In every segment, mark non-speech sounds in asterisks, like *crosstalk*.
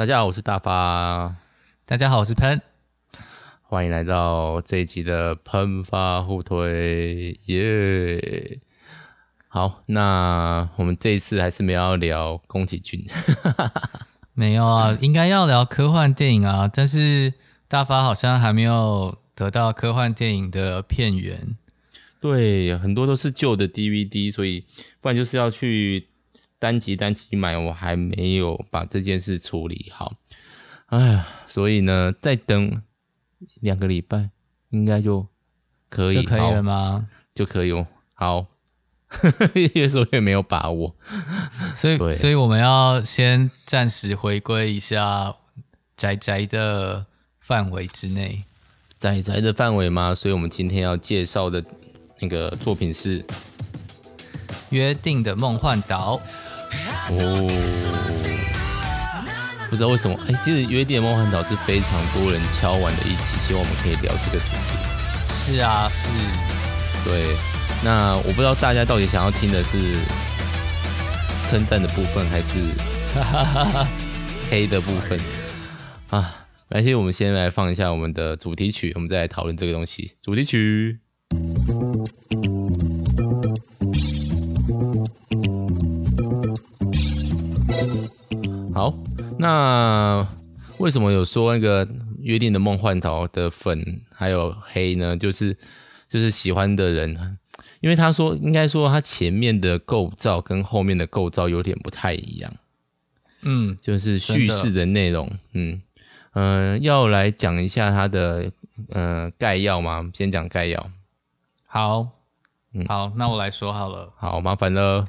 大家好，我是大发。大家好，我是喷。欢迎来到这一集的喷发互推，耶、yeah！好，那我们这一次还是没有要聊宫崎骏，*laughs* *laughs* 没有啊，应该要聊科幻电影啊，但是大发好像还没有得到科幻电影的片源。对，很多都是旧的 DVD，所以不然就是要去单集单集买，我还没有把这件事处理好。哎呀，所以呢，再等两个礼拜，应该就可以，就可以了吗？就可以哦。好，*laughs* 越说越没有把握，所以，所以我们要先暂时回归一下宅宅的范围之内，宅宅的范围吗？所以我们今天要介绍的。那个作品是《约定的梦幻岛》哦，不知道为什么，哎，其实《约定的梦幻岛》是非常多人敲完的一集，希望我们可以聊这个主题。是啊，是。对，那我不知道大家到底想要听的是称赞的部分，还是黑的部分 *laughs* 啊？没关系，我们先来放一下我们的主题曲，我们再来讨论这个东西。主题曲。好，那为什么有说那个约定的梦幻岛的粉还有黑呢？就是就是喜欢的人，因为他说应该说他前面的构造跟后面的构造有点不太一样，嗯，就是叙事的内容，嗯嗯、呃，要来讲一下他的呃概要吗？先讲概要。好，嗯，好，那我来说好了。好，麻烦了。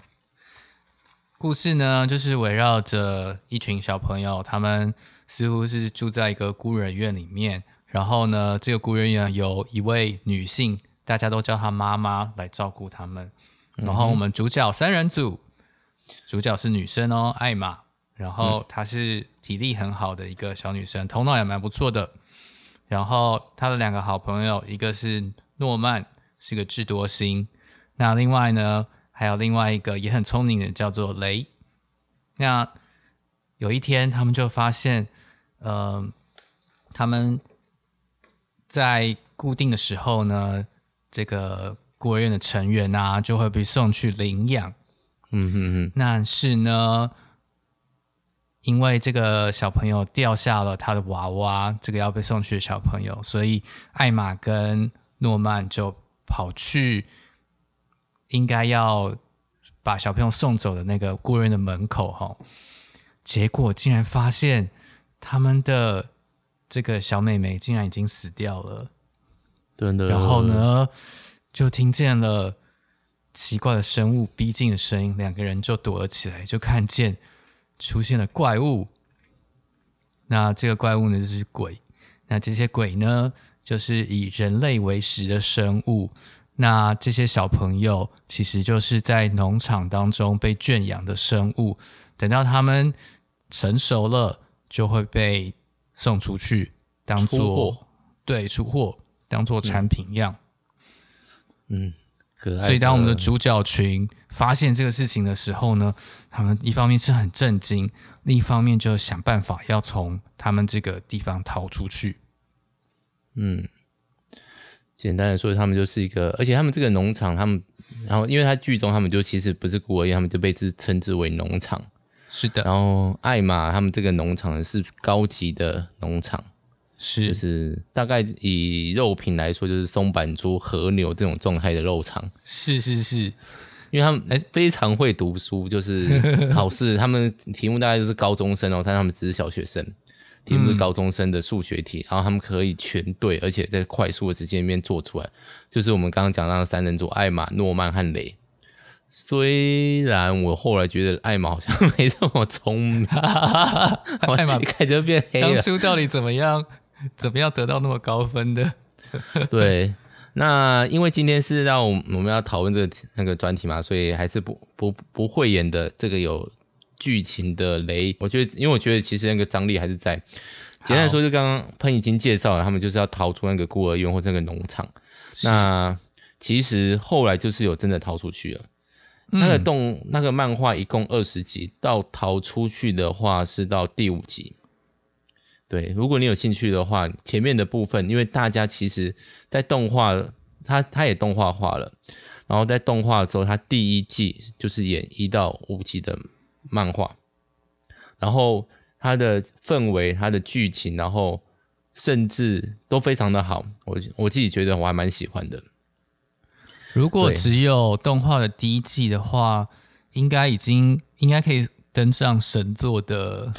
故事呢，就是围绕着一群小朋友，他们似乎是住在一个孤儿院里面。然后呢，这个孤儿院有一位女性，大家都叫她妈妈来照顾他们。然后我们主角三人组，主角是女生哦，艾玛。然后她是体力很好的一个小女生，头脑也蛮不错的。然后她的两个好朋友，一个是诺曼。是个智多星，那另外呢，还有另外一个也很聪明的，叫做雷。那有一天，他们就发现，嗯、呃，他们在固定的时候呢，这个孤儿院的成员啊，就会被送去领养。嗯哼哼。但是呢，因为这个小朋友掉下了他的娃娃，这个要被送去的小朋友，所以艾玛跟诺曼就。跑去应该要把小朋友送走的那个孤儿院的门口，哈，结果竟然发现他们的这个小妹妹竟然已经死掉了，真的。然后呢，就听见了奇怪的生物逼近的声音，两个人就躲了起来，就看见出现了怪物。那这个怪物呢，就是鬼。那这些鬼呢，就是以人类为食的生物，那这些小朋友其实就是在农场当中被圈养的生物，等到他们成熟了，就会被送出去当做对出货当做产品一样。嗯，可爱。所以当我们的主角群发现这个事情的时候呢，他们一方面是很震惊，另一方面就想办法要从他们这个地方逃出去。嗯，简单的说，他们就是一个，而且他们这个农场，他们，然后因为他剧中他们就其实不是孤儿院，他们就被自称之为农场。是的。然后艾玛他们这个农场是高级的农场，是，就是大概以肉品来说，就是松板猪、和牛这种状态的肉场。是是是，因为他们哎非常会读书，就是考试，他们题目大概就是高中生哦，但他们只是小学生。题目是高中生的数学题，嗯，然后他们可以全对，而且在快速的时间里面做出来。就是我们刚刚讲到的三人组：艾玛、诺曼和雷。虽然我后来觉得艾玛好像没这么聪明，*laughs* 艾玛一开始就变黑了。当初到底怎么样？怎么样得到那么高分的？*laughs* 对，那因为今天是让我们要讨论这个那个专题嘛，所以还是不不不会演的这个有。剧情的雷，我觉得，因为我觉得其实那个张力还是在。简单来说，就刚刚喷已经介绍了，他们就是要逃出那个孤儿院或这个农场。那其实后来就是有真的逃出去了。嗯、那个动那个漫画一共二十集，到逃出去的话是到第五集。对，如果你有兴趣的话，前面的部分，因为大家其实在动画，他他也动画化了，然后在动画的时候，他第一季就是演一到五集的漫画，然后它的氛围、它的剧情，然后甚至都非常的好，我我自己觉得我还蛮喜欢的。如果只有动画的第一季的话，应该已经应该可以登上神作的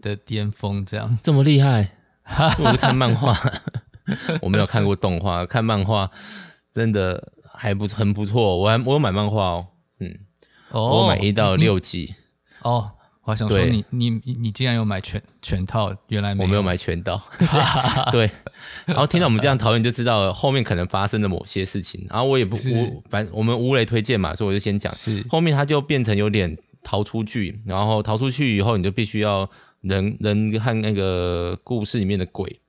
的巅峰，这样。这么厉害？*laughs* 我是看漫画，*laughs* 我没有看过动画，看漫画真的还不很不错。我还我有买漫画哦，嗯，哦、我买一到六集哦。我还想说你你你你竟然有买全全套，原来没有，我没有买全套。*laughs* 对，然后听到我们这样讨论，就知道后面可能发生的某些事情。然后我也不无反正我们吴雷推荐嘛，所以我就先讲。是后面他就变成有点逃出去，然后逃出去以后，你就必须要人人和那个故事里面的鬼，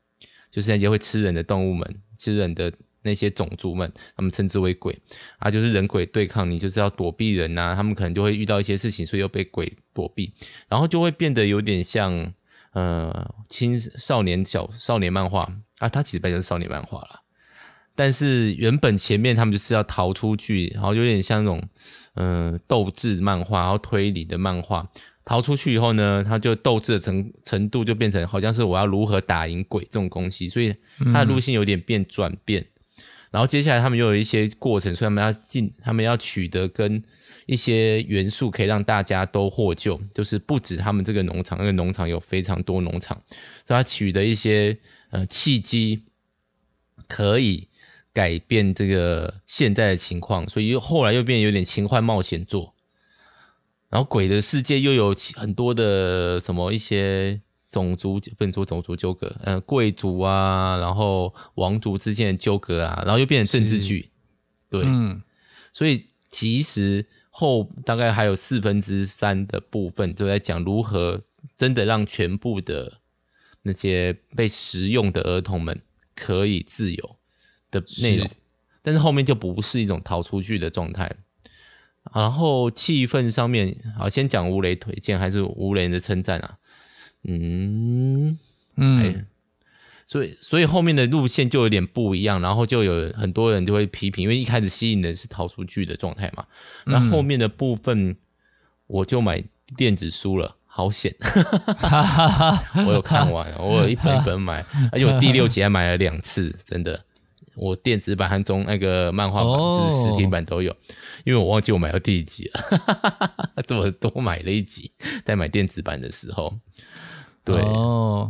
就是那些会吃人的动物们，吃人的。那些种族们，他们称之为鬼。啊，就是人鬼对抗，你就是要躲避人呐、啊，他们可能就会遇到一些事情，所以又被鬼躲避，然后就会变得有点像呃青少年小少年漫画。啊，它其实本身是少年漫画啦，但是原本前面他们就是要逃出去，然后有点像那种嗯、呃、斗智漫画，然后推理的漫画，逃出去以后呢，他就斗志的程程度就变成好像是我要如何打赢鬼这种东西，所以他的路线有点变转变。嗯然后接下来他们又有一些过程，所以他们要进，他们要取得跟一些元素，可以让大家都获救。就是不止他们这个农场，那个农场有非常多农场，所以他取得一些呃契机，可以改变这个现在的情况。所以又后来又变得有点奇幻冒险作。然后鬼的世界又有很多的什么一些。种族不能说种族纠葛，呃，贵族啊，然后王族之间的纠葛啊，然后又变成政治剧，对，嗯，所以其实后大概还有四分之三的部分都在讲如何真的让全部的那些被食用的儿童们可以自由的内容，是。但是后面就不是一种逃出去的状态，然后气氛上面，好，先讲吴雷推荐还是吴雷的称赞啊？嗯。嗯、欸，所以所以后面的路线就有点不一样，然后就有很多人就会批评，因为一开始吸引的是逃出去的状态嘛，那后面的部分我就买电子书了，好险，*laughs* 我有看完，我有一本一本买，而且我第六集还买了两次，真的，我电子版和中那个漫画版就是实体版都有，因为我忘记我买到第几集了，*laughs* 这么多买了一集，在买电子版的时候。对，oh.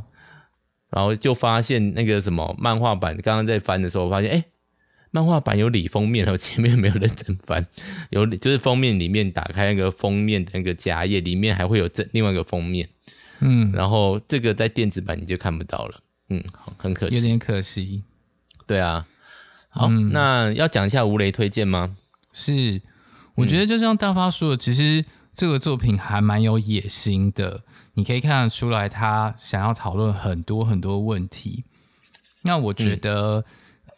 然后就发现那个什么漫画版，刚刚在翻的时候，我发现哎，漫画版有里封面，然后前面没有认真翻，*laughs* 有就是封面里面打开那个封面的那个夹页，里面还会有这另外一个封面，嗯，然后这个在电子版你就看不到了，嗯，很可惜，有点可惜，对啊，好，嗯、那要讲一下吴雷推荐吗？是，我觉得就像大发说的，其实这个作品还蛮有野心的。你可以看得出来，他想要讨论很多很多问题。那我觉得，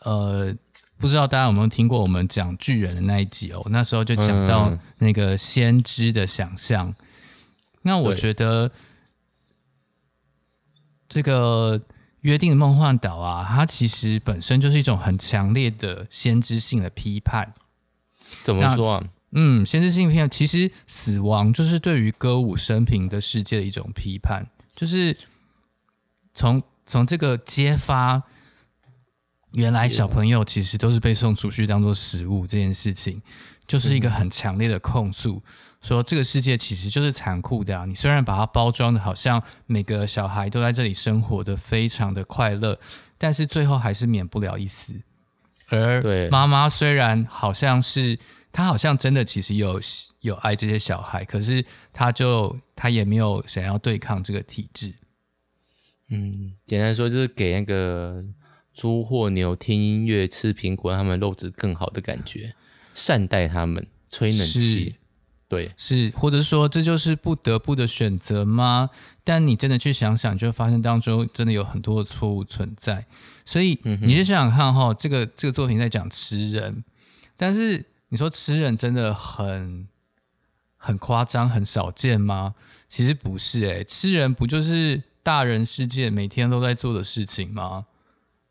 嗯、呃，不知道大家有没有听过我们讲巨人的那一集哦？那时候就讲到那个先知的想象。嗯、那我觉得，这个约定的梦幻岛啊，它其实本身就是一种很强烈的先知性的批判。怎么说啊？嗯，先知性片其实死亡就是对于歌舞升平的世界的一种批判，就是从从这个揭发原来小朋友其实都是被送出去当做食物这件事情，就是一个很强烈的控诉，说这个世界其实就是残酷的啊。你虽然把它包装的好像每个小孩都在这里生活的非常的快乐，但是最后还是免不了一死。而妈妈虽然好像是。他好像真的其实有有爱这些小孩，可是他就他也没有想要对抗这个体制。嗯，简单说就是给那个猪或牛听音乐、吃苹果，让他们肉质更好的感觉，善待他们，吹冷气。对，是，或者说这就是不得不的选择吗？但你真的去想想，就会发现当中真的有很多的错误存在。所以你就想想看哈，这个这个作品在讲吃人，但是。你说吃人真的很很夸张、很少见吗？其实不是诶、欸，吃人不就是大人世界每天都在做的事情吗？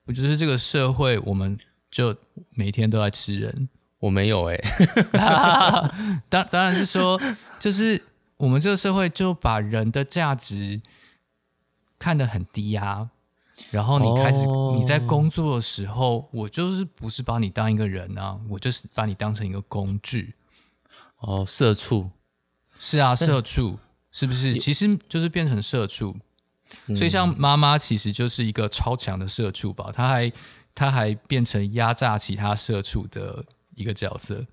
不就是这个社会，我们就每天都在吃人？*laughs* 我没有哎、欸，*laughs* 当当然是说，就是我们这个社会就把人的价值看得很低啊。然后你开始你在工作的时候，哦、我就是不是把你当一个人啊，我就是把你当成一个工具。哦，社畜。是啊，社畜是不是？其实就是变成社畜。所以像妈妈其实就是一个超强的社畜吧，她还她还变成压榨其他社畜的一个角色。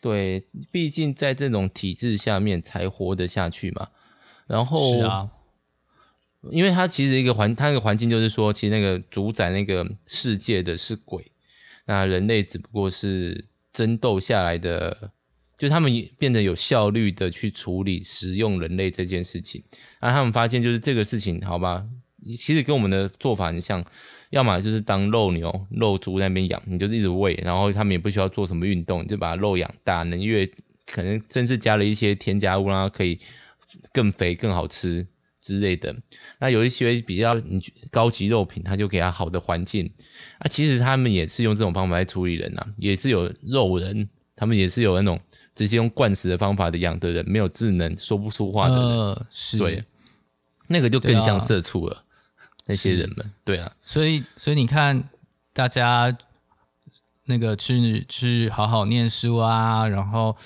对，毕竟在这种体制下面才活得下去嘛。然后是啊，因为他其实一个环，他那个环境就是说，其实那个主宰那个世界的是鬼，那人类只不过是争斗下来的。就他们变得有效率的去处理使用人类这件事情，那他们发现就是这个事情，好吧，其实跟我们的做法很像，要么就是当肉牛、肉猪那边养，你就是一直喂，然后他们也不需要做什么运动，你就把肉养大，能越可能甚至加了一些添加物，让它可以更肥、更好吃。之类的。那有一些比较高级肉品，他就给他好的环境。啊，其实他们也是用这种方法来处理人呐、啊，也是有肉人，他们也是有那种。直接用灌食的方法的养的人，没有智能、说不出话的人，呃、是对，那个就更像社畜了。啊、那些人们，对啊，所以所以你看，大家那个去去好好念书啊，然后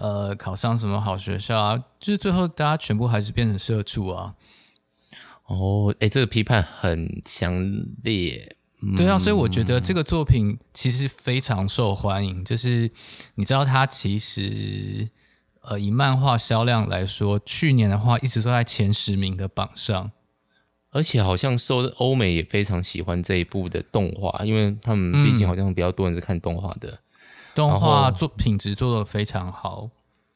呃考上什么好学校啊，就是最后大家全部还是变成社畜啊。哦，哎、欸，这个批判很强烈。对啊，所以我觉得这个作品其实非常受欢迎。就是你知道，它其实呃，以漫画销量来说，去年的话一直都在前十名的榜上，而且好像受欧美也非常喜欢这一部的动画，因为他们毕竟好像比较多人是看动画的。嗯、动画做品质做的非常好。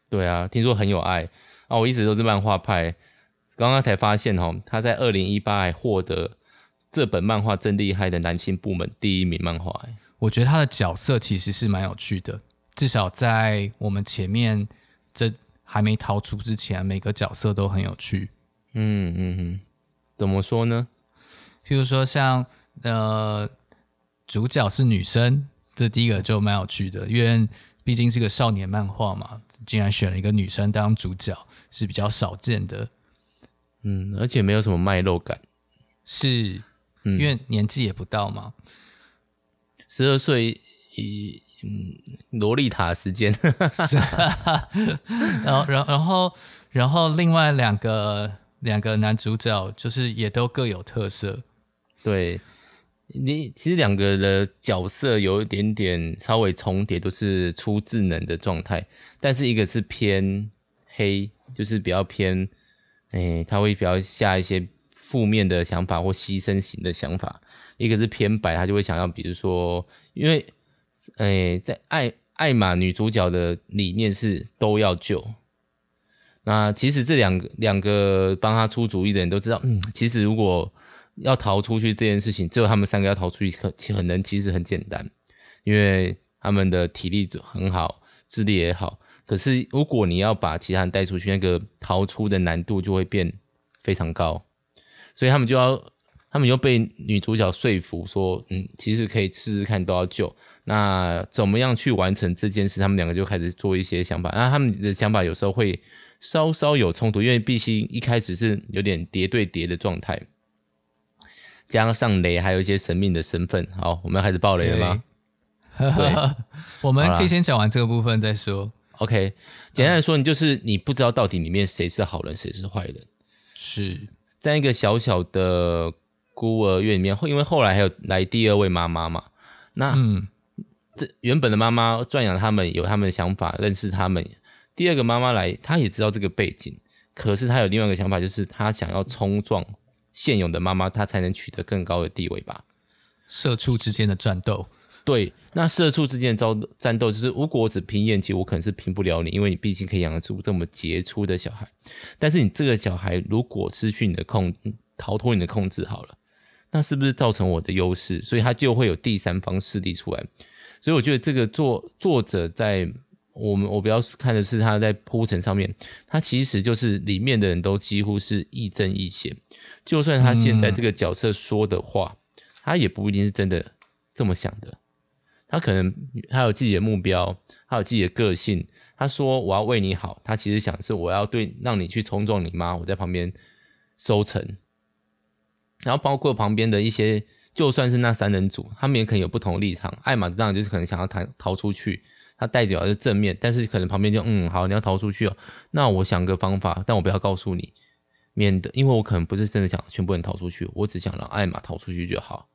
对啊，听说很有爱啊！我一直都是漫画派，刚刚才发现哦，他在二零一八还获得。这本漫画真厉害的男性部门第一名漫画，我觉得他的角色其实是蛮有趣的，至少在我们前面这还没逃出之前，每个角色都很有趣。嗯嗯嗯，怎么说呢？譬如说像呃，主角是女生，这第一个就蛮有趣的，因为毕竟是个少年漫画嘛，竟然选了一个女生当主角是比较少见的。嗯，而且没有什么卖肉感，是。因为年纪也不到嘛，十二岁，以嗯，萝莉塔时间，是啊，*laughs* 然后，然后，然后，然后，另外两个两个男主角就是也都各有特色。对，你其实两个的角色有一点点稍微重叠，都是出智能的状态，但是一个是偏黑，就是比较偏，哎，他会比较下一些。负面的想法或牺牲型的想法，一个是偏白，他就会想要，比如说，因为，诶、欸，在艾艾玛女主角的理念是都要救。那其实这两个两个帮他出主意的人都知道，嗯，其实如果要逃出去这件事情，只有他们三个要逃出去，可可能其实很简单，因为他们的体力很好，智力也好。可是如果你要把其他人带出去，那个逃出的难度就会变非常高。所以他们就要，他们又被女主角说服说，嗯，其实可以试试看，都要救。那怎么样去完成这件事？他们两个就开始做一些想法。那他们的想法有时候会稍稍有冲突，因为毕竟一开始是有点叠对叠的状态，加上雷还有一些神秘的身份。好，我们要开始爆雷了吗？*laughs* 我们可以先讲完这个部分再说。OK，简单来说，你就是你不知道到底里面谁是好人，谁是坏人。是。在一个小小的孤儿院里面，因为后来还有来第二位妈妈嘛，那、嗯、这原本的妈妈转养他们，有他们的想法，认识他们。第二个妈妈来，她也知道这个背景，可是她有另外一个想法，就是她想要冲撞现有的妈妈，她才能取得更高的地位吧。社畜之间的战斗。对，那社畜之间的战战斗，就是如果我只凭演技，我可能是拼不了你，因为你毕竟可以养得出这么杰出的小孩。但是你这个小孩如果失去你的控，逃脱你的控制好了，那是不是造成我的优势？所以他就会有第三方势力出来。所以我觉得这个作作者在我们我比较看的是他在铺陈上面，他其实就是里面的人都几乎是亦正亦邪。就算他现在这个角色说的话，嗯、他也不一定是真的这么想的。他可能他有自己的目标，他有自己的个性。他说我要为你好，他其实想是我要对让你去冲撞你妈，我在旁边收成。然后包括旁边的一些，就算是那三人组，他们也可能有不同的立场。艾玛当然就是可能想要逃逃出去，他代表的是正面，但是可能旁边就嗯好，你要逃出去哦，那我想个方法，但我不要告诉你，免得因为我可能不是真的想全部人逃出去，我只想让艾玛逃出去就好。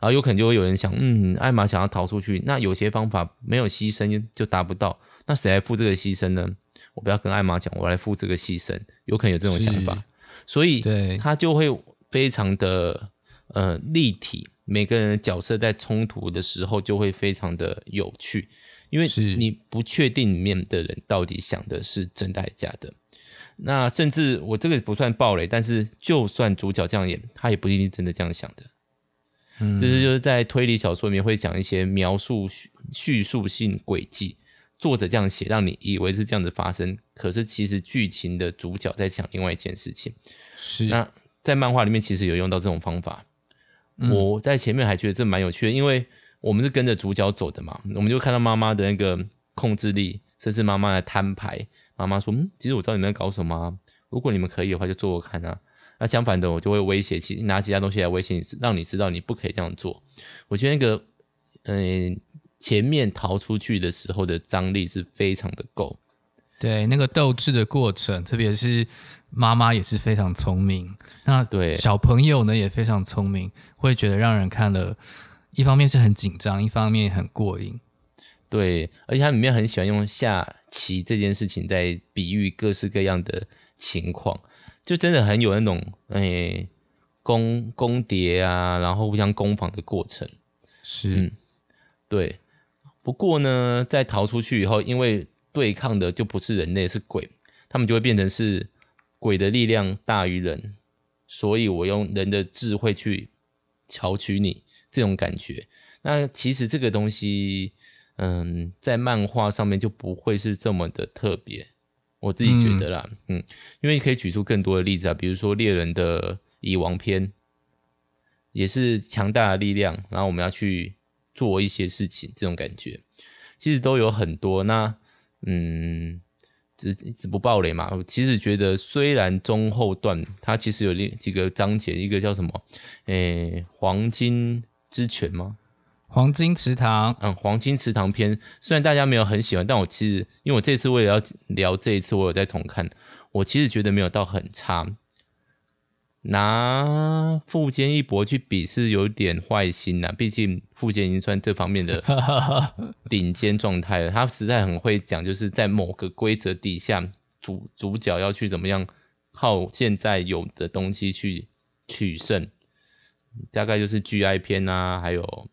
然后有可能就会有人想，嗯，艾玛想要逃出去，那有些方法没有牺牲就达不到，那谁来付这个牺牲呢？我不要跟艾玛讲，我来付这个牺牲，有可能有这种想法，所以对他就会。非常的呃立体，每个人的角色在冲突的时候就会非常的有趣，因为你不确定里面的人到底想的是真的还是假的。那甚至我这个不算暴雷，但是就算主角这样演，他也不一定真的这样想的。嗯，这是就是在推理小说里面会讲一些描述叙述性轨迹，作者这样写，让你以为是这样子发生，可是其实剧情的主角在想另外一件事情。是那。在漫画里面其实有用到这种方法，我在前面还觉得这蛮有趣的，因为我们是跟着主角走的嘛，我们就看到妈妈的那个控制力，甚至妈妈的摊牌。妈妈说：“嗯，其实我知道你们在搞什么啊，如果你们可以的话，就做做看啊。”那相反的，我就会威胁其拿其他东西来威胁你，让你知道你不可以这样做。我觉得那个，嗯，前面逃出去的时候的张力是非常的够。对，那个斗智的过程，特别是。妈妈也是非常聪明，那对小朋友呢也非常聪明，会觉得让人看了，一方面是很紧张，一方面很过瘾。对，而且它里面很喜欢用下棋这件事情在比喻各式各样的情况，就真的很有那种诶攻攻蝶啊，然后互相攻防的过程。是、嗯，对。不过呢，在逃出去以后，因为对抗的就不是人类，是鬼，他们就会变成是。鬼的力量大于人，所以我用人的智慧去巧取你这种感觉。那其实这个东西，嗯，在漫画上面就不会是这么的特别，我自己觉得啦，嗯，嗯，因为可以举出更多的例子啊，比如说猎人的蚁王篇，也是强大的力量，然后我们要去做一些事情，这种感觉其实都有很多。那，嗯。只只不暴雷嘛？我其实觉得，虽然中后段它其实有另几个章节，一个叫什么？诶、欸，黄金之泉吗？黄金池塘。嗯，黄金池塘篇，虽然大家没有很喜欢，但我其实因为我这次为了要聊这一次，我有在重看，我其实觉得没有到很差。拿富坚一博去比是有点坏心呐，毕竟富坚已经算这方面的 *laughs* 顶尖状态了。他实在很会讲，就是在某个规则底下，主主角要去怎么样靠现在有的东西去取胜，大概就是 GI 篇啊，还有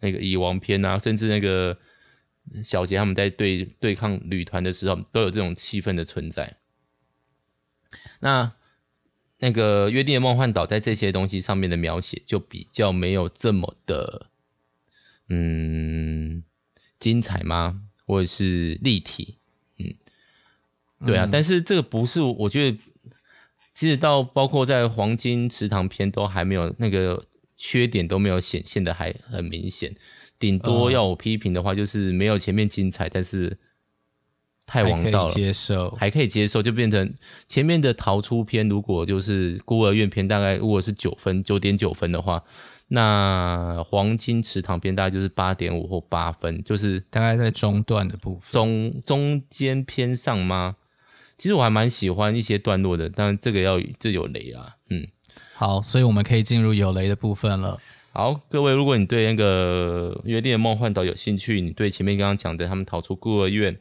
那个蚁王篇啊，甚至那个小杰他们在对对抗旅团的时候，都有这种气氛的存在。那。那个约定的梦幻岛在这些东西上面的描写就比较没有这么的，嗯，精彩吗？或者是立体？嗯，对啊。嗯、但是这个不是，我觉得其实到包括在黄金池塘篇都还没有那个缺点都没有显现的还很明显。顶多要我批评的话，就是没有前面精彩，但是。太王道了，还可以接受，还可以接受，就变成前面的逃出篇。如果就是孤儿院篇，大概如果是九分，九点九分的话，那黄金池塘篇大概就是八点五或八分，就是大概在中段的部分，中中间偏上吗？其实我还蛮喜欢一些段落的，但这个要这有雷啊，嗯，好，所以我们可以进入有雷的部分了。好，各位，如果你对那个约定的梦幻岛有兴趣，你对前面刚刚讲的他们逃出孤儿院。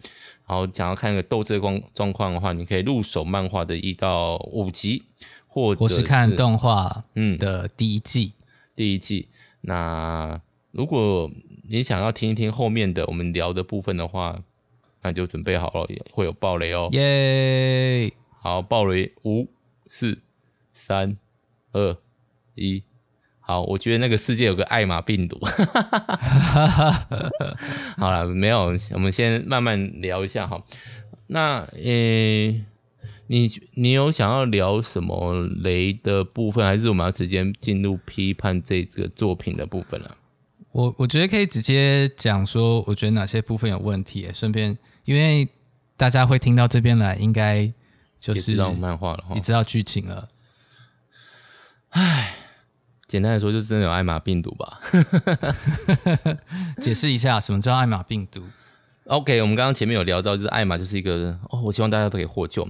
然后想要看个斗智光状况的话，你可以入手漫画的一到五集，或者是，是看动画嗯的第一季，嗯，第一季。那如果你想要听一听后面的我们聊的部分的话，那就准备好了，会有暴雷哦。耶！好，暴雷，五、四、三、二、一，好，我觉得那个世界有个艾玛病毒。*laughs* 好了，没有，我们先慢慢聊一下哈。那呃、欸，你你有想要聊什么雷的部分，还是我们要直接进入批判这个作品的部分了？我我觉得可以直接讲说，我觉得哪些部分有问题，顺便因为大家会听到这边来，应该就是知道漫画了，你知道剧情了。唉，简单来说，就是真的有艾玛病毒吧？*laughs* 解释一下，什么叫艾玛病毒？OK，我们刚刚前面有聊到，就是艾玛就是一个哦，我希望大家都可以获救。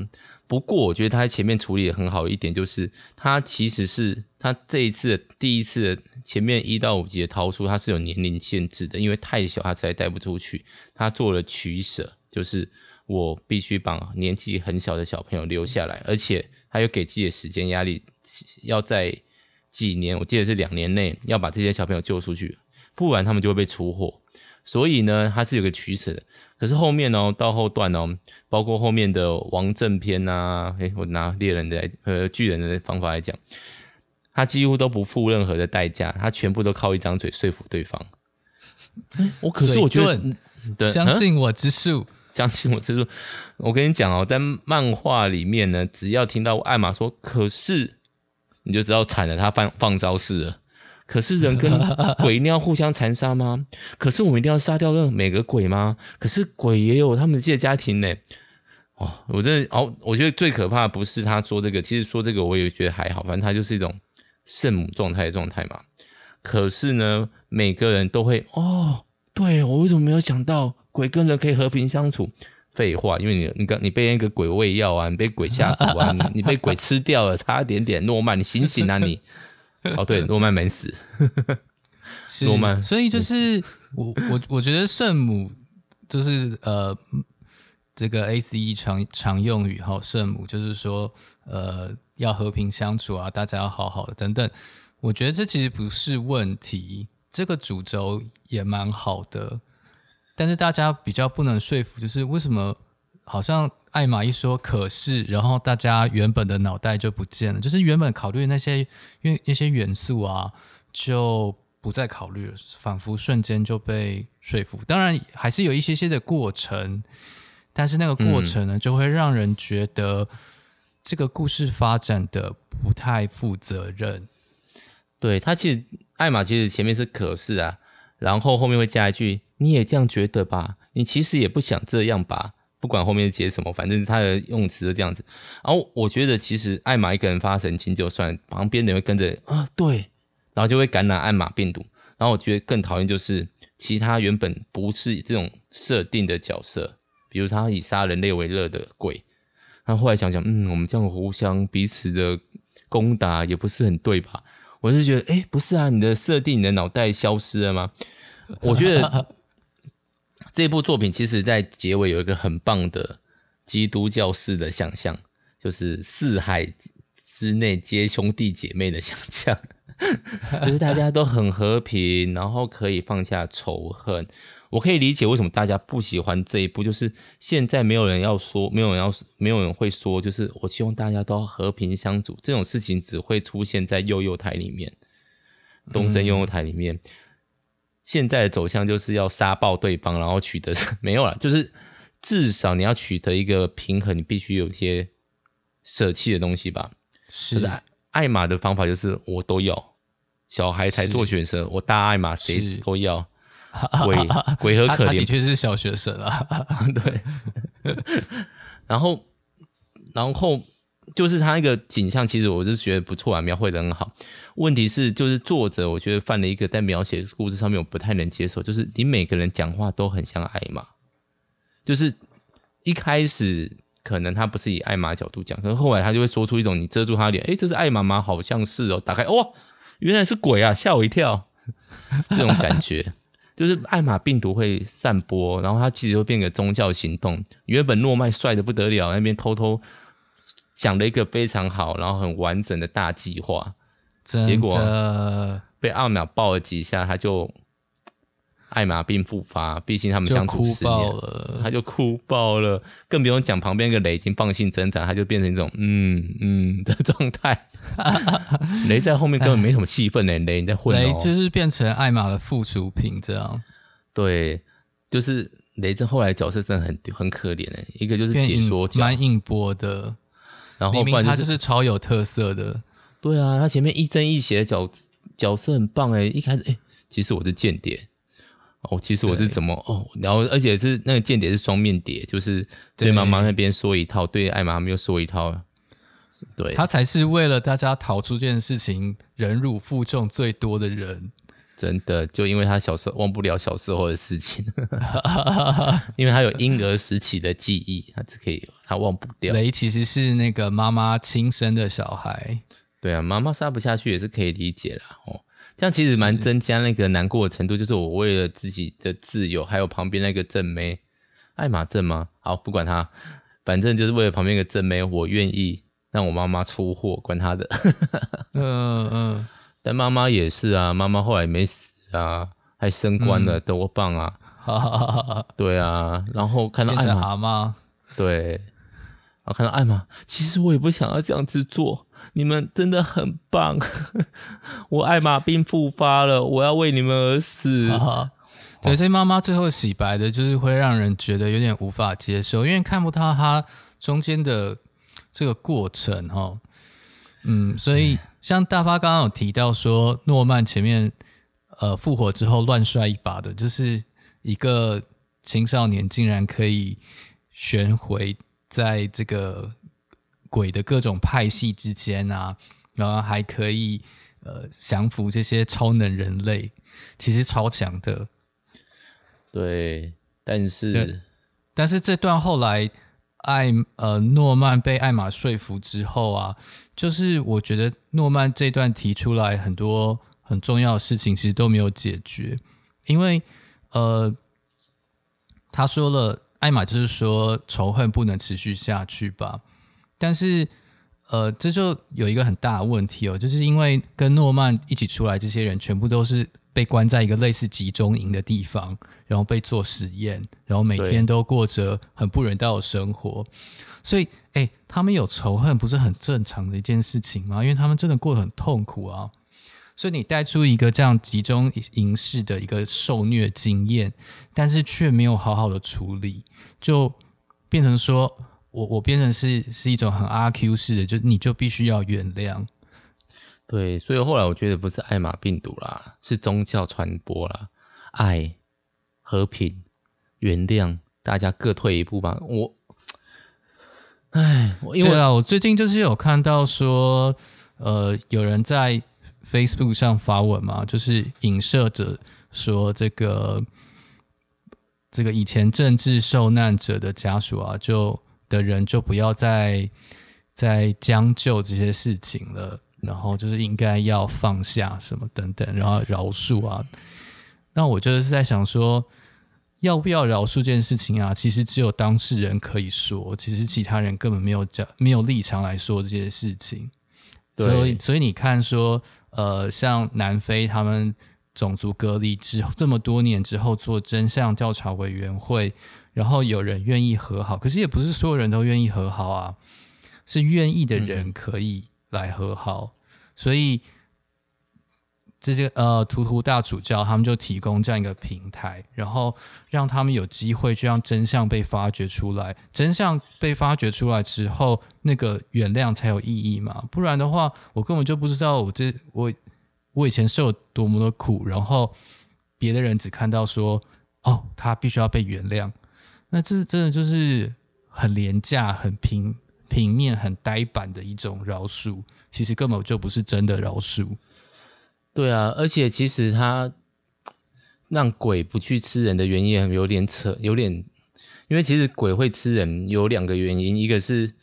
不过，我觉得他在前面处理的很好一点，就是他其实是他这一次的第一次的前面一到五集的逃出，他是有年龄限制的，因为太小他实在带不出去。他做了取舍，就是我必须把年纪很小的小朋友留下来，而且他又给自己的时间压力。要在几年，我记得是两年内要把这些小朋友救出去，不然他们就会被出货。所以呢，他是有个取舍的。可是后面哦，到后段哦，包括后面的王正篇呐、啊，诶，我拿猎人的呃巨人的方法来讲，他几乎都不付任何的代价，他全部都靠一张嘴说服对方。我可是我觉得，对，*laughs* 相信我之术，相信我之术。我跟你讲哦，在漫画里面呢，只要听到艾玛说“可是”。你就知道惨了，他放放招式了。可是人跟鬼一定要互相残杀吗？可是我们一定要杀掉任每个鬼吗？可是鬼也有他们自己的家庭呢。哦，我真的哦，我觉得最可怕不是他说这个，其实说这个我也觉得还好，反正他就是一种圣母状态的状态嘛。可是呢，每个人都会哦，对，我为什么没有想到鬼跟人可以和平相处？废话，因为你你刚你被那个鬼喂药啊，你被鬼下毒啊，你你被鬼吃掉了，差一点点。诺曼，你醒醒啊你！*laughs* 哦，对，诺曼没死。是诺曼，所以就是我我我觉得圣母就是呃这个 A C E 常常用语哈，圣母就是说呃要和平相处啊，大家要好好的等等。我觉得这其实不是问题，这个主轴也蛮好的。但是大家比较不能说服，就是为什么好像艾玛一说可是，然后大家原本的脑袋就不见了，就是原本考虑的那些因为那些元素啊，就不再考虑了，仿佛瞬间就被说服。当然还是有一些些的过程，但是那个过程呢，就会让人觉得这个故事发展的不太负责任。对，他其实艾玛其实前面是可是啊，然后后面会加一句。你也这样觉得吧？你其实也不想这样吧？不管后面接什么，反正他的用词是这样子。然后我觉得，其实艾玛一个人发神经就算，旁边人会跟着啊，对，然后就会感染艾玛病毒。然后我觉得更讨厌就是其他原本不是这种设定的角色，比如他以杀人类为乐的鬼。然后后来想想，嗯，我们这样互相彼此的攻打也不是很对吧？我就觉得，哎，不是啊，你的设定，你的脑袋消失了吗？我觉得。*laughs* 这部作品其实，在结尾有一个很棒的基督教式的想象，就是四海之内皆兄弟姐妹的想象，*laughs* 就是大家都很和平，然后可以放下仇恨。我可以理解为什么大家不喜欢这一部，就是现在没有人要说，没有人要，没有人会说，就是我希望大家都和平相处。这种事情只会出现在幼幼台里面，东森幼幼台里面。嗯现在的走向就是要杀爆对方，然后取得没有了，就是至少你要取得一个平衡，你必须有一些舍弃的东西吧。是的，艾玛的方法就是我都要，小孩才做选择，我大艾玛谁都要，*laughs* 鬼鬼和可怜？的确是小学生啊，*laughs* 对。*laughs* 然后，然后。就是他那个景象，其实我是觉得不错啊，描绘的很好。问题是，就是作者我觉得犯了一个在描写故事上面我不太能接受，就是你每个人讲话都很像艾玛。就是一开始可能他不是以艾玛角度讲，可是后来他就会说出一种你遮住他脸，诶，这是艾玛吗？好像是哦。打开，哇，原来是鬼啊，吓我一跳。*laughs* 这种感觉，就是艾玛病毒会散播，然后它其实会变个宗教行动。原本诺曼帅的不得了，那边偷偷。讲了一个非常好，然后很完整的大计划，结果被奥秒爆了几下，他就艾玛病复发，毕竟他们相处十年，他就哭爆了，更不用讲旁边一个雷已经放心挣扎，他就变成一种嗯嗯的状态。*laughs* 雷在后面根本没什么戏份呢，雷你在混、喔，雷就是变成艾玛的附属品这样。对，就是雷在后来角色真的很很可怜哎，一个就是解说家，蛮硬波的，然后不然、就是、他就是超有特色的。对啊，他前面一正一邪的角角色很棒哎，一开始哎。其实我是间谍哦，其实我是怎么哦，然后而且是那个间谍是双面谍，就是对妈妈那边说一套，对艾玛他们又说一套，对，他才是为了大家逃出这件事情忍辱负重最多的人，真的，就因为他小时候忘不了小时候的事情，*laughs* 因为他有婴儿时期的记忆，他只可以他忘不掉。雷其实是那个妈妈亲生的小孩，对啊，妈妈杀不下去也是可以理解啦。哦。这样其实蛮增加那个难过的程度，就是我为了自己的自由，还有旁边那个正妹，艾玛正吗？好，不管他，反正就是为了旁边那个正妹，我愿意让我妈妈出货，管他的。嗯嗯。*laughs* 但妈妈也是啊，妈妈后来没死啊，还升官了，多棒啊！哈哈哈哈对啊，然后看到艾玛，对，然后看到艾玛，其实我也不想要这样子做。你们真的很棒，*laughs* 我艾玛病复发了，我要为你们而死。对，所以妈妈最后洗白的，就是会让人觉得有点无法接受，因为看不到她中间的这个过程哈。嗯，所以像大发刚刚有提到说，诺曼前面呃复活之后乱摔一把的，就是一个青少年竟然可以旋回在这个。鬼的各种派系之间啊，然后还可以呃降服这些超能人类，其实超强的。对，但是但是这段后来艾呃诺曼被艾玛说服之后啊，就是我觉得诺曼这段提出来很多很重要的事情，其实都没有解决，因为呃他说了，艾玛就是说仇恨不能持续下去吧。但是，呃，这就有一个很大的问题哦，就是因为跟诺曼一起出来这些人，全部都是被关在一个类似集中营的地方，然后被做实验，然后每天都过着很不人道的生活。所以，哎，他们有仇恨不是很正常的一件事情吗？因为他们真的过得很痛苦啊。所以你带出一个这样集中营式的一个受虐经验，但是却没有好好的处理，就变成说。我我变成是是一种很阿 Q 式的，就你就必须要原谅。对，所以后来我觉得不是艾玛病毒啦，是宗教传播啦，爱、和平、原谅，大家各退一步吧。我，哎，因为对啊，我最近就是有看到说，呃，有人在 Facebook 上发文嘛，就是影射着说这个这个以前政治受难者的家属啊，就。的人就不要再再将就这些事情了，然后就是应该要放下什么等等，然后饶恕啊。那我就是在想说，要不要饶恕这件事情啊？其实只有当事人可以说，其实其他人根本没有讲，没有立场来说这些事情。对。所以，所以你看说，呃，像南非他们种族隔离之后这么多年之后做真相调查委员会。然后有人愿意和好，可是也不是所有人都愿意和好啊，是愿意的人可以来和好，嗯、所以这些呃图图大主教他们就提供这样一个平台，然后让他们有机会去让真相被发掘出来，真相被发掘出来之后，那个原谅才有意义嘛，不然的话，我根本就不知道我这我我以前受了多么的苦，然后别的人只看到说哦，他必须要被原谅。那这真的就是很廉价、很平平面、很呆板的一种饶恕，其实根本就不是真的饶恕。对啊，而且其实他让鬼不去吃人的原因有点扯，有点，因为其实鬼会吃人有两个原因，一个是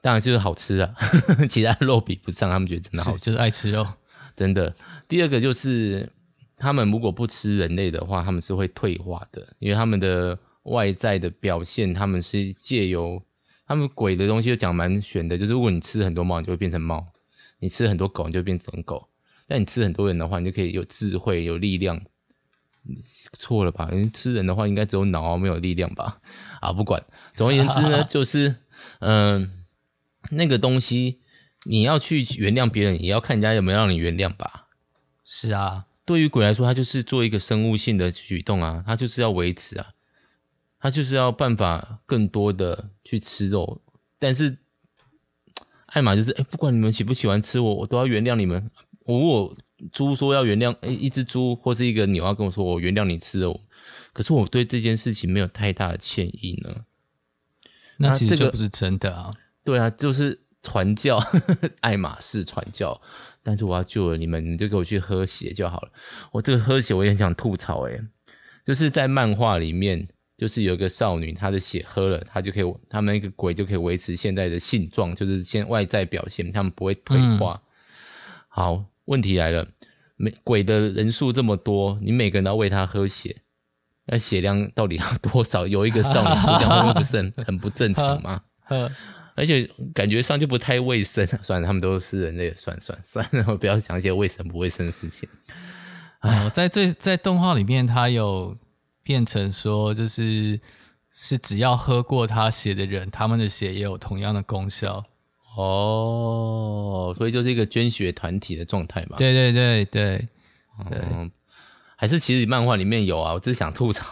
当然就是好吃啊，*laughs* 其他肉比不上，他们觉得真的好吃，就是爱吃肉，真的。第二个就是他们如果不吃人类的话，他们是会退化的，因为他们的。外在的表现，他们是借由他们鬼的东西，就讲蛮玄的。就是如果你吃很多猫，你就会变成猫；你吃很多狗，你就会变成狗。但你吃很多人的话，你就可以有智慧、有力量。错了吧？因为吃人的话，应该只有脑没有力量吧？啊，不管，总而言之呢，就是嗯、呃，那个东西你要去原谅别人，也要看人家有没有让你原谅吧。是啊，对于鬼来说，他就是做一个生物性的举动啊，他就是要维持啊，他就是要办法更多的去吃肉。但是艾玛就是，哎，不管你们喜不喜欢吃我，我都要原谅你们。我如果猪说要原谅，哎，一只猪或是一个牛要跟我说，我原谅你吃肉，可是我对这件事情没有太大的歉意呢。那其实这个不是真的啊。对啊，就是传教，*laughs* 爱马仕传教。但是我要救了你们，你就给我去喝血就好了。我这个喝血我也很想吐槽诶，就是在漫画里面，就是有一个少女，她的血喝了，她就可以，他们那个鬼就可以维持现在的性状，就是现外在表现，他们不会退化。嗯、好，问题来了，每鬼的人数这么多，你每个人都要喂他喝血，那血量到底要多少？有一个少女出现，会不是很很不正常吗？*laughs* 而且感觉上就不太卫生，算了，他们都是人类，算了算了算了，我不要讲一些卫生不卫生的事情。哦，在最在动画里面，他有变成说，就是是只要喝过他血的人，他们的血也有同样的功效。哦，所以就是一个捐血团体的状态嘛。对对对对对，嗯，还是其实漫画里面有啊，我只是想吐槽。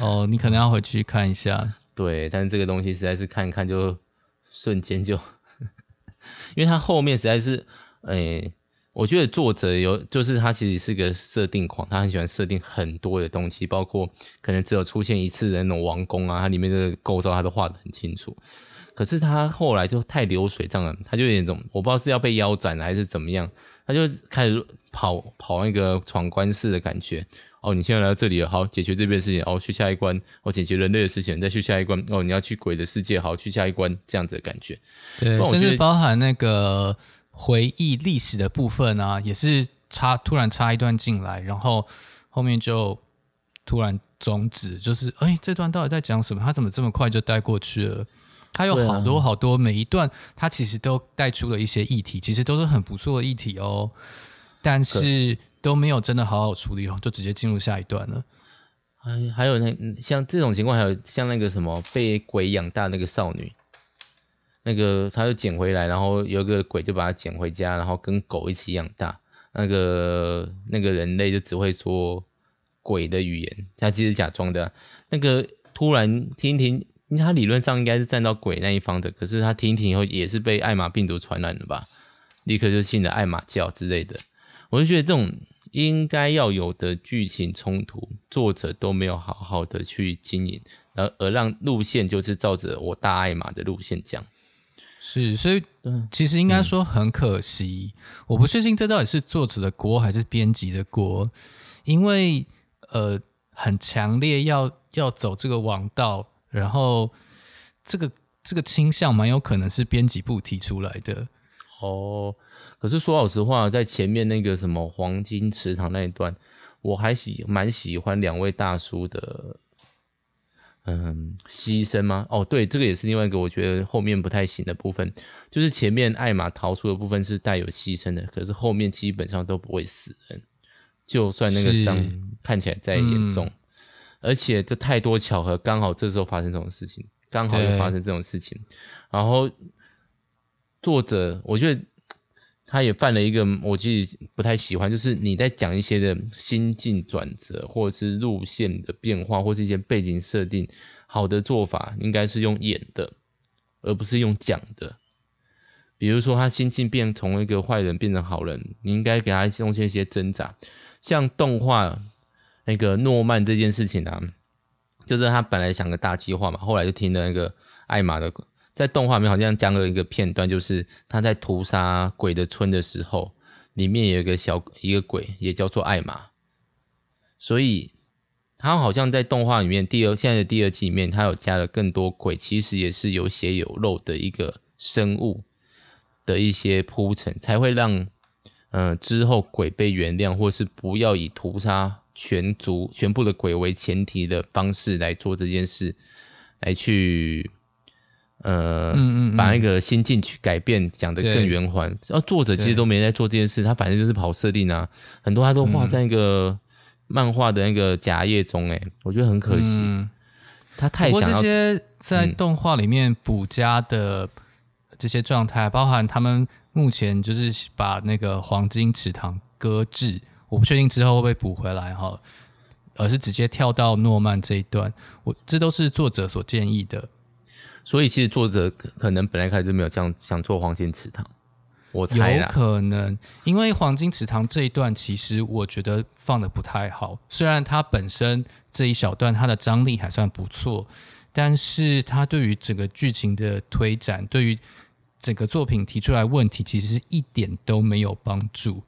哦，你可能要回去看一下。对，但是这个东西实在是看一看就瞬间就，*laughs* 因为它后面实在是，诶，我觉得作者有，就是他其实是个设定狂，他很喜欢设定很多的东西，包括可能只有出现一次的那种王宫啊，它里面的构造他都画的很清楚。可是他后来就太流水账了，他就有点种，我不知道是要被腰斩了还是怎么样，他就开始跑跑那个闯关式的感觉。哦，你现在来到这里了，好，解决这边的事情，哦，去下一关，哦，解决人类的事情，再去下一关，哦，你要去鬼的世界，好，去下一关，这样子的感觉。对，甚至包含那个回忆历史的部分啊，也是插突然插一段进来，然后后面就突然终止，就是哎，这段到底在讲什么？他怎么这么快就带过去了？他有好多好多，每一段他其实都带出了一些议题，其实都是很不错的议题哦，但是。都没有真的好好处理哦，就直接进入下一段了。还还有那像这种情况，还有像那个什么被鬼养大那个少女，那个他就捡回来，然后有个鬼就把他捡回家，然后跟狗一起养大。那个那个人类就只会说鬼的语言，他其实假装的。那个突然听听，他理论上应该是站到鬼那一方的，可是他听听以后也是被艾玛病毒传染了吧？立刻就信了艾玛教之类的。我就觉得这种。应该要有的剧情冲突，作者都没有好好的去经营，而而让路线就是照着我大爱玛的路线讲。是，所以其实应该说很可惜，嗯、我不确定这到底是作者的锅还是编辑的锅，因为呃很强烈要要走这个王道，然后这个这个倾向蛮有可能是编辑部提出来的。哦。可是说老实话，在前面那个什么黄金池塘那一段，我还喜蛮喜欢两位大叔的，嗯，牺牲吗？哦，对，这个也是另外一个我觉得后面不太行的部分，就是前面艾玛逃出的部分是带有牺牲的，可是后面基本上都不会死人，就算那个伤看起来再严重，嗯、而且就太多巧合，刚好这时候发生这种事情，刚好又发生这种事情，然后作者我觉得。他也犯了一个我自己不太喜欢，就是你在讲一些的心境转折，或者是路线的变化，或是一些背景设定，好的做法应该是用演的，而不是用讲的。比如说他心境变从一个坏人变成好人，你应该给他用一些挣扎。像动画那个诺曼这件事情啊，就是他本来想个大计划嘛，后来就听了那个艾玛的。在动画里面好像讲了一个片段，就是他在屠杀鬼的村的时候，里面有一个小一个鬼，也叫做艾玛。所以他好像在动画里面第二现在的第二季里面，他有加了更多鬼，其实也是有血有肉的一个生物的一些铺陈，才会让嗯、之后鬼被原谅，或是不要以屠杀全族全部的鬼为前提的方式来做这件事，来去。呃，嗯嗯嗯把那个新进去改变，讲得更圆环。然后作者其实都没在做这件事，他反正就是跑设定啊，很多他都画在那个漫画的那个夹页中，哎，我觉得很可惜，嗯、他太想要。不过这些在动画里面补加的这些状态，嗯、包含他们目前就是把那个黄金池塘搁置，我不确定之后会不会补回来哈，而是直接跳到诺曼这一段，我这都是作者所建议的。所以其实作者可能本来开始就没有这样想做黄金池塘。我猜有可能，因为黄金池塘这一段，其实我觉得放的不太好。虽然它本身这一小段它的张力还算不错，但是它对于整个剧情的推展，对于整个作品提出来问题，其实是一点都没有帮助。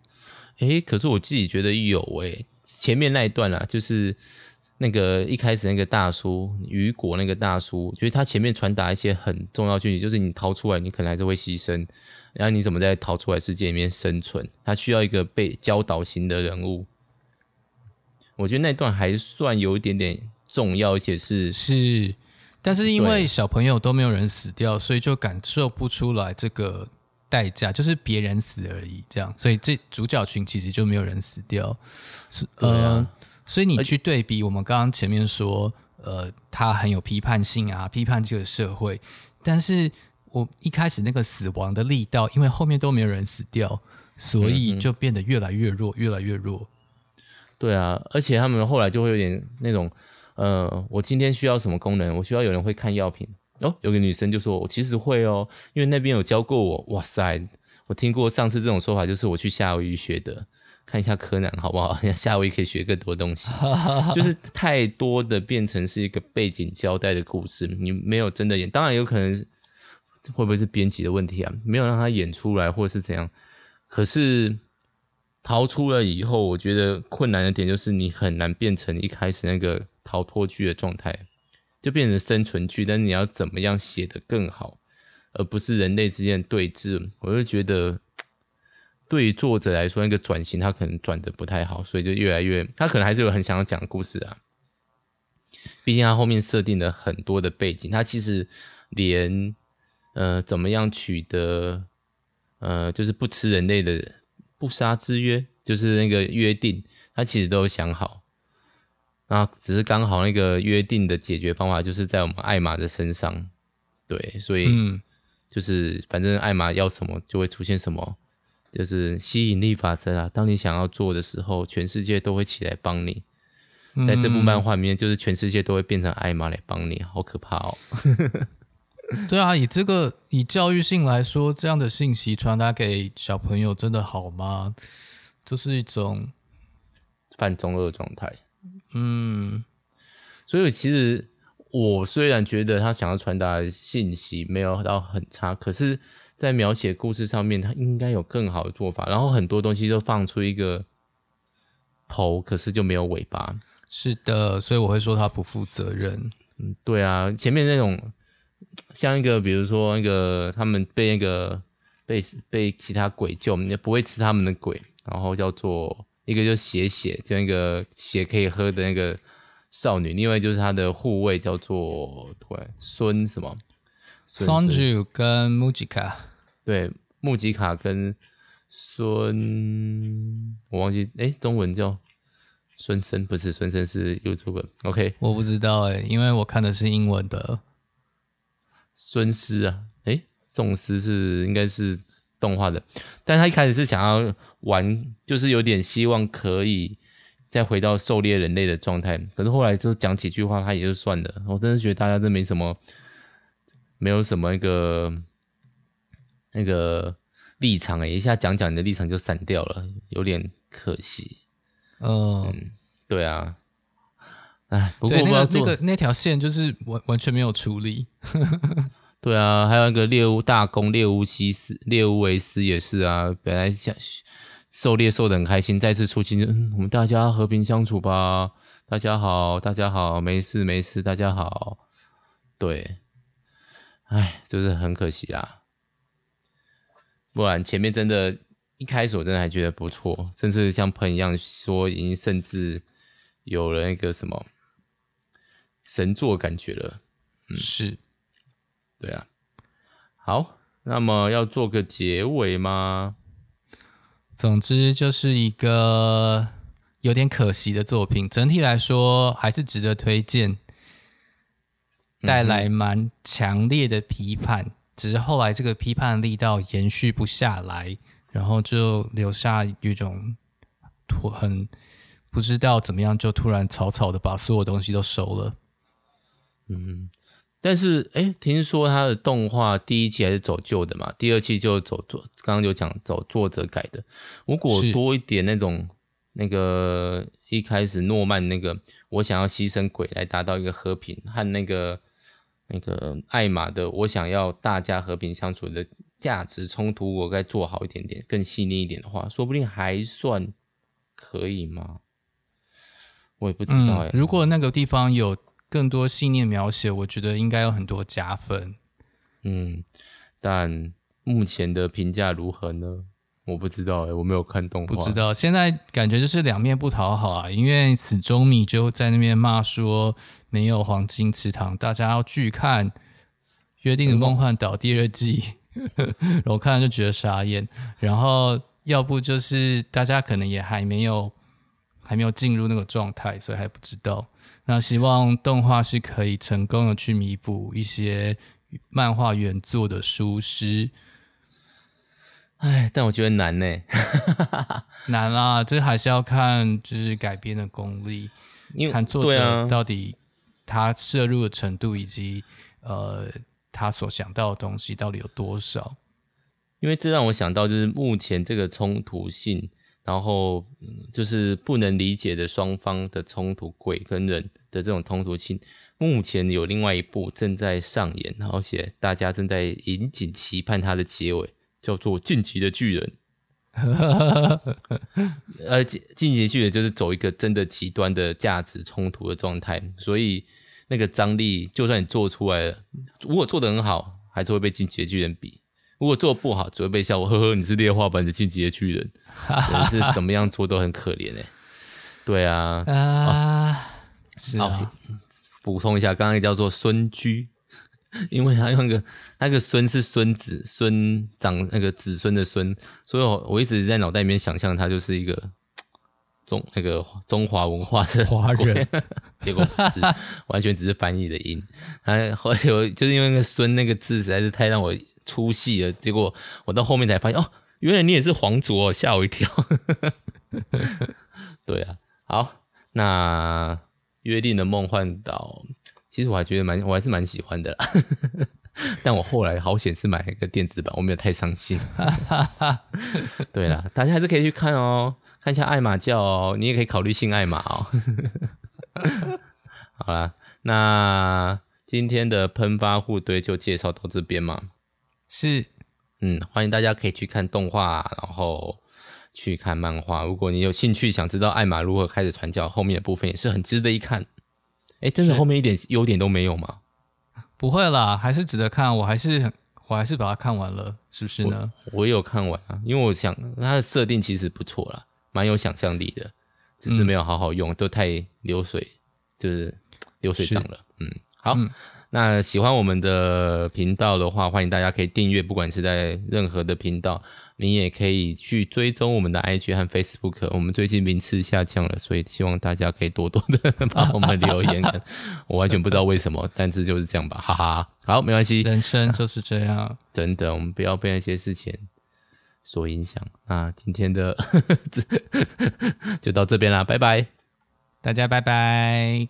诶，可是我自己觉得有诶，前面那一段啊，就是那个一开始那个大叔雨果那个大叔，就是他前面传达一些很重要讯息，就是你逃出来，你可能还是会牺牲。然后你怎么在逃出来世界里面生存？他需要一个被教导型的人物。我觉得那段还算有一点点重要，而且是是，但是因为小朋友都没有人死掉，所以就感受不出来这个代价，就是别人死而已。这样，所以这主角群其实就没有人死掉。是，呃，啊、所以你去对比我们刚刚前面说，呃，他很有批判性啊，批判这个社会，但是。我一开始那个死亡的力道，因为后面都没有人死掉，所以就变得越来越弱，越来越弱。对啊，而且他们后来就会有点那种，呃，我今天需要什么功能？我需要有人会看药品哦。有个女生就说：“我其实会哦，因为那边有教过我。”哇塞，我听过上次这种说法，就是我去夏威夷学的。看一下柯南好不好？夏威夷可以学更多东西，*laughs* 就是太多的变成是一个背景交代的故事，你没有真的演，当然有可能。会不会是编辑的问题啊？没有让他演出来，或者是怎样？可是逃出了以后，我觉得困难的点就是你很难变成一开始那个逃脱剧的状态，就变成生存剧。但是你要怎么样写得更好，而不是人类之间的对峙？我就觉得，对于作者来说，那个转型他可能转的不太好，所以就越来越，他可能还是有很想要讲的故事啊。毕竟他后面设定了很多的背景，他其实连。呃，怎么样取得呃，就是不吃人类的不杀之约，就是那个约定，他其实都有想好，那只是刚好那个约定的解决方法就是在我们艾玛的身上，对，所以就是反正艾玛要什么就会出现什么，就是吸引力法则啊。当你想要做的时候，全世界都会起来帮你。在这部漫画里面，就是全世界都会变成艾玛来帮你，好可怕哦。*laughs* 对啊，以这个以教育性来说，这样的信息传达给小朋友真的好吗？就是一种半中二状态。嗯，所以其实我虽然觉得他想要传达的信息没有到很差，可是，在描写故事上面，他应该有更好的做法。然后很多东西都放出一个头，可是就没有尾巴。是的，所以我会说他不负责任。嗯，对啊，前面那种。像一个，比如说那个，他们被那个被被其他鬼救，也不会吃他们的鬼，然后叫做一个就血血，就那个血可以喝的那个少女，另外就是他的护卫叫做对孙什么，孙珠跟木吉卡，对木吉卡跟孙，我忘记哎，中文叫孙生，不是孙生是 YouTube，OK，我不知道哎，因为我看的是英文的。孙思啊，诶，宋思是应该是动画的，但他一开始是想要玩，就是有点希望可以再回到狩猎人类的状态，可是后来就讲几句话，他也就算了。我真的觉得大家都没什么，没有什么一个那个立场诶，一下讲讲你的立场就散掉了，有点可惜。哦、嗯，对啊。哎，不那个那个那条线就是完完全没有处理。*laughs* 对啊，还有一个猎巫大公猎巫西斯猎巫维斯也是啊，本来想狩猎狩的很开心，再次出击就嗯，我们大家和平相处吧，大家好，大家好，没事没事，大家好。对，哎，就是很可惜啦。不然前面真的，一开始我真的还觉得不错，甚至像朋友一样说，已经甚至有了那个什么。神作感觉了，嗯，是，对啊。好，那么要做个结尾吗？总之就是一个有点可惜的作品。整体来说还是值得推荐，带来蛮强烈的批判，只是后来这个批判力道延续不下来，然后就留下一种突很不知道怎么样，就突然草草的把所有东西都收了。嗯。但是，哎，听说他的动画第一期还是走旧的嘛，第二期就走作，刚刚就讲走作者改的。如果多一点那种那个一开始诺曼那个，我想要牺牲鬼来达到一个和平，和那个那个艾玛的，我想要大家和平相处的价值冲突，我该做好一点点，更细腻一点的话，说不定还算可以吗？我也不知道哎、嗯。如果那个地方有。更多信念描写，我觉得应该有很多加分。嗯，但目前的评价如何呢？我不知道哎、欸，我没有看动画，不知道。现在感觉就是两面不讨好啊，因为死忠米就在那边骂说没有黄金池塘，大家要拒看《约定的梦幻岛》第二季，嗯、*laughs* 我看了就觉得傻眼。然后要不就是大家可能也还没有还没有进入那个状态，所以还不知道。那希望动画是可以成功的去弥补一些漫画原作的疏失。哎，但我觉得难呢，*laughs* *laughs* 难啦，这还是要看就是改编的功力，因为看作者到底他摄入的程度以及呃他所想到的东西到底有多少。因为这让我想到就是目前这个冲突性。然后，就是不能理解的双方的冲突，鬼跟人的这种冲突性。目前有另外一部正在上演，而且大家正在引颈期盼它的结尾，叫做《进击的巨人》。*laughs* 呃，进进击的巨人就是走一个真的极端的价值冲突的状态，所以那个张力，就算你做出来了，如果做得很好，还是会被进阶巨人比。如果做不好，只会被笑我。呵呵，你是劣化版的进阶巨人，*laughs* 真是怎么样做都很可怜哎。对啊，啊，啊是啊。补充一下，刚刚叫做孙居，因为他用个那个孙是孙子孙长那个子孙的孙，所以我我一直在脑袋里面想象他就是一个中那个中华文化的华人，结果不是，*laughs* 完全只是翻译的音。还后来有就是因为那个孙那个字实在是太让我。出戏了，结果我到后面才发现哦，原来你也是皇族哦，吓我一跳。*laughs* 对啊，好，那约定的梦幻岛，其实我还觉得蛮，我还是蛮喜欢的啦。*laughs* 但我后来好险是买一个电子版，我没有太伤心。对啦，大家还是可以去看哦，看一下艾玛教哦，你也可以考虑信艾玛哦。*laughs* 好啦，那今天的喷发互堆就介绍到这边嘛。是，嗯，欢迎大家可以去看动画，然后去看漫画。如果你有兴趣想知道艾玛如何开始传教，后面的部分也是很值得一看。哎，真的后面一点优点都没有吗？不会啦，还是值得看。我还是，我还是把它看完了，是不是呢？我，我有看完啊，因为我想它的设定其实不错啦，蛮有想象力的，只是没有好好用，嗯、都太流水，就是流水账了。嗯，好。嗯那喜欢我们的频道的话，欢迎大家可以订阅，不管是在任何的频道，你也可以去追踪我们的 IG 和 Facebook。我们最近名次下降了，所以希望大家可以多多的帮我们留言。*laughs* 我完全不知道为什么，但是就是这样吧，哈哈。好，没关系，人生就是这样，*laughs* 真的，我们不要被那些事情所影响。那今天的 *laughs* 就到这边啦，拜拜，大家拜拜。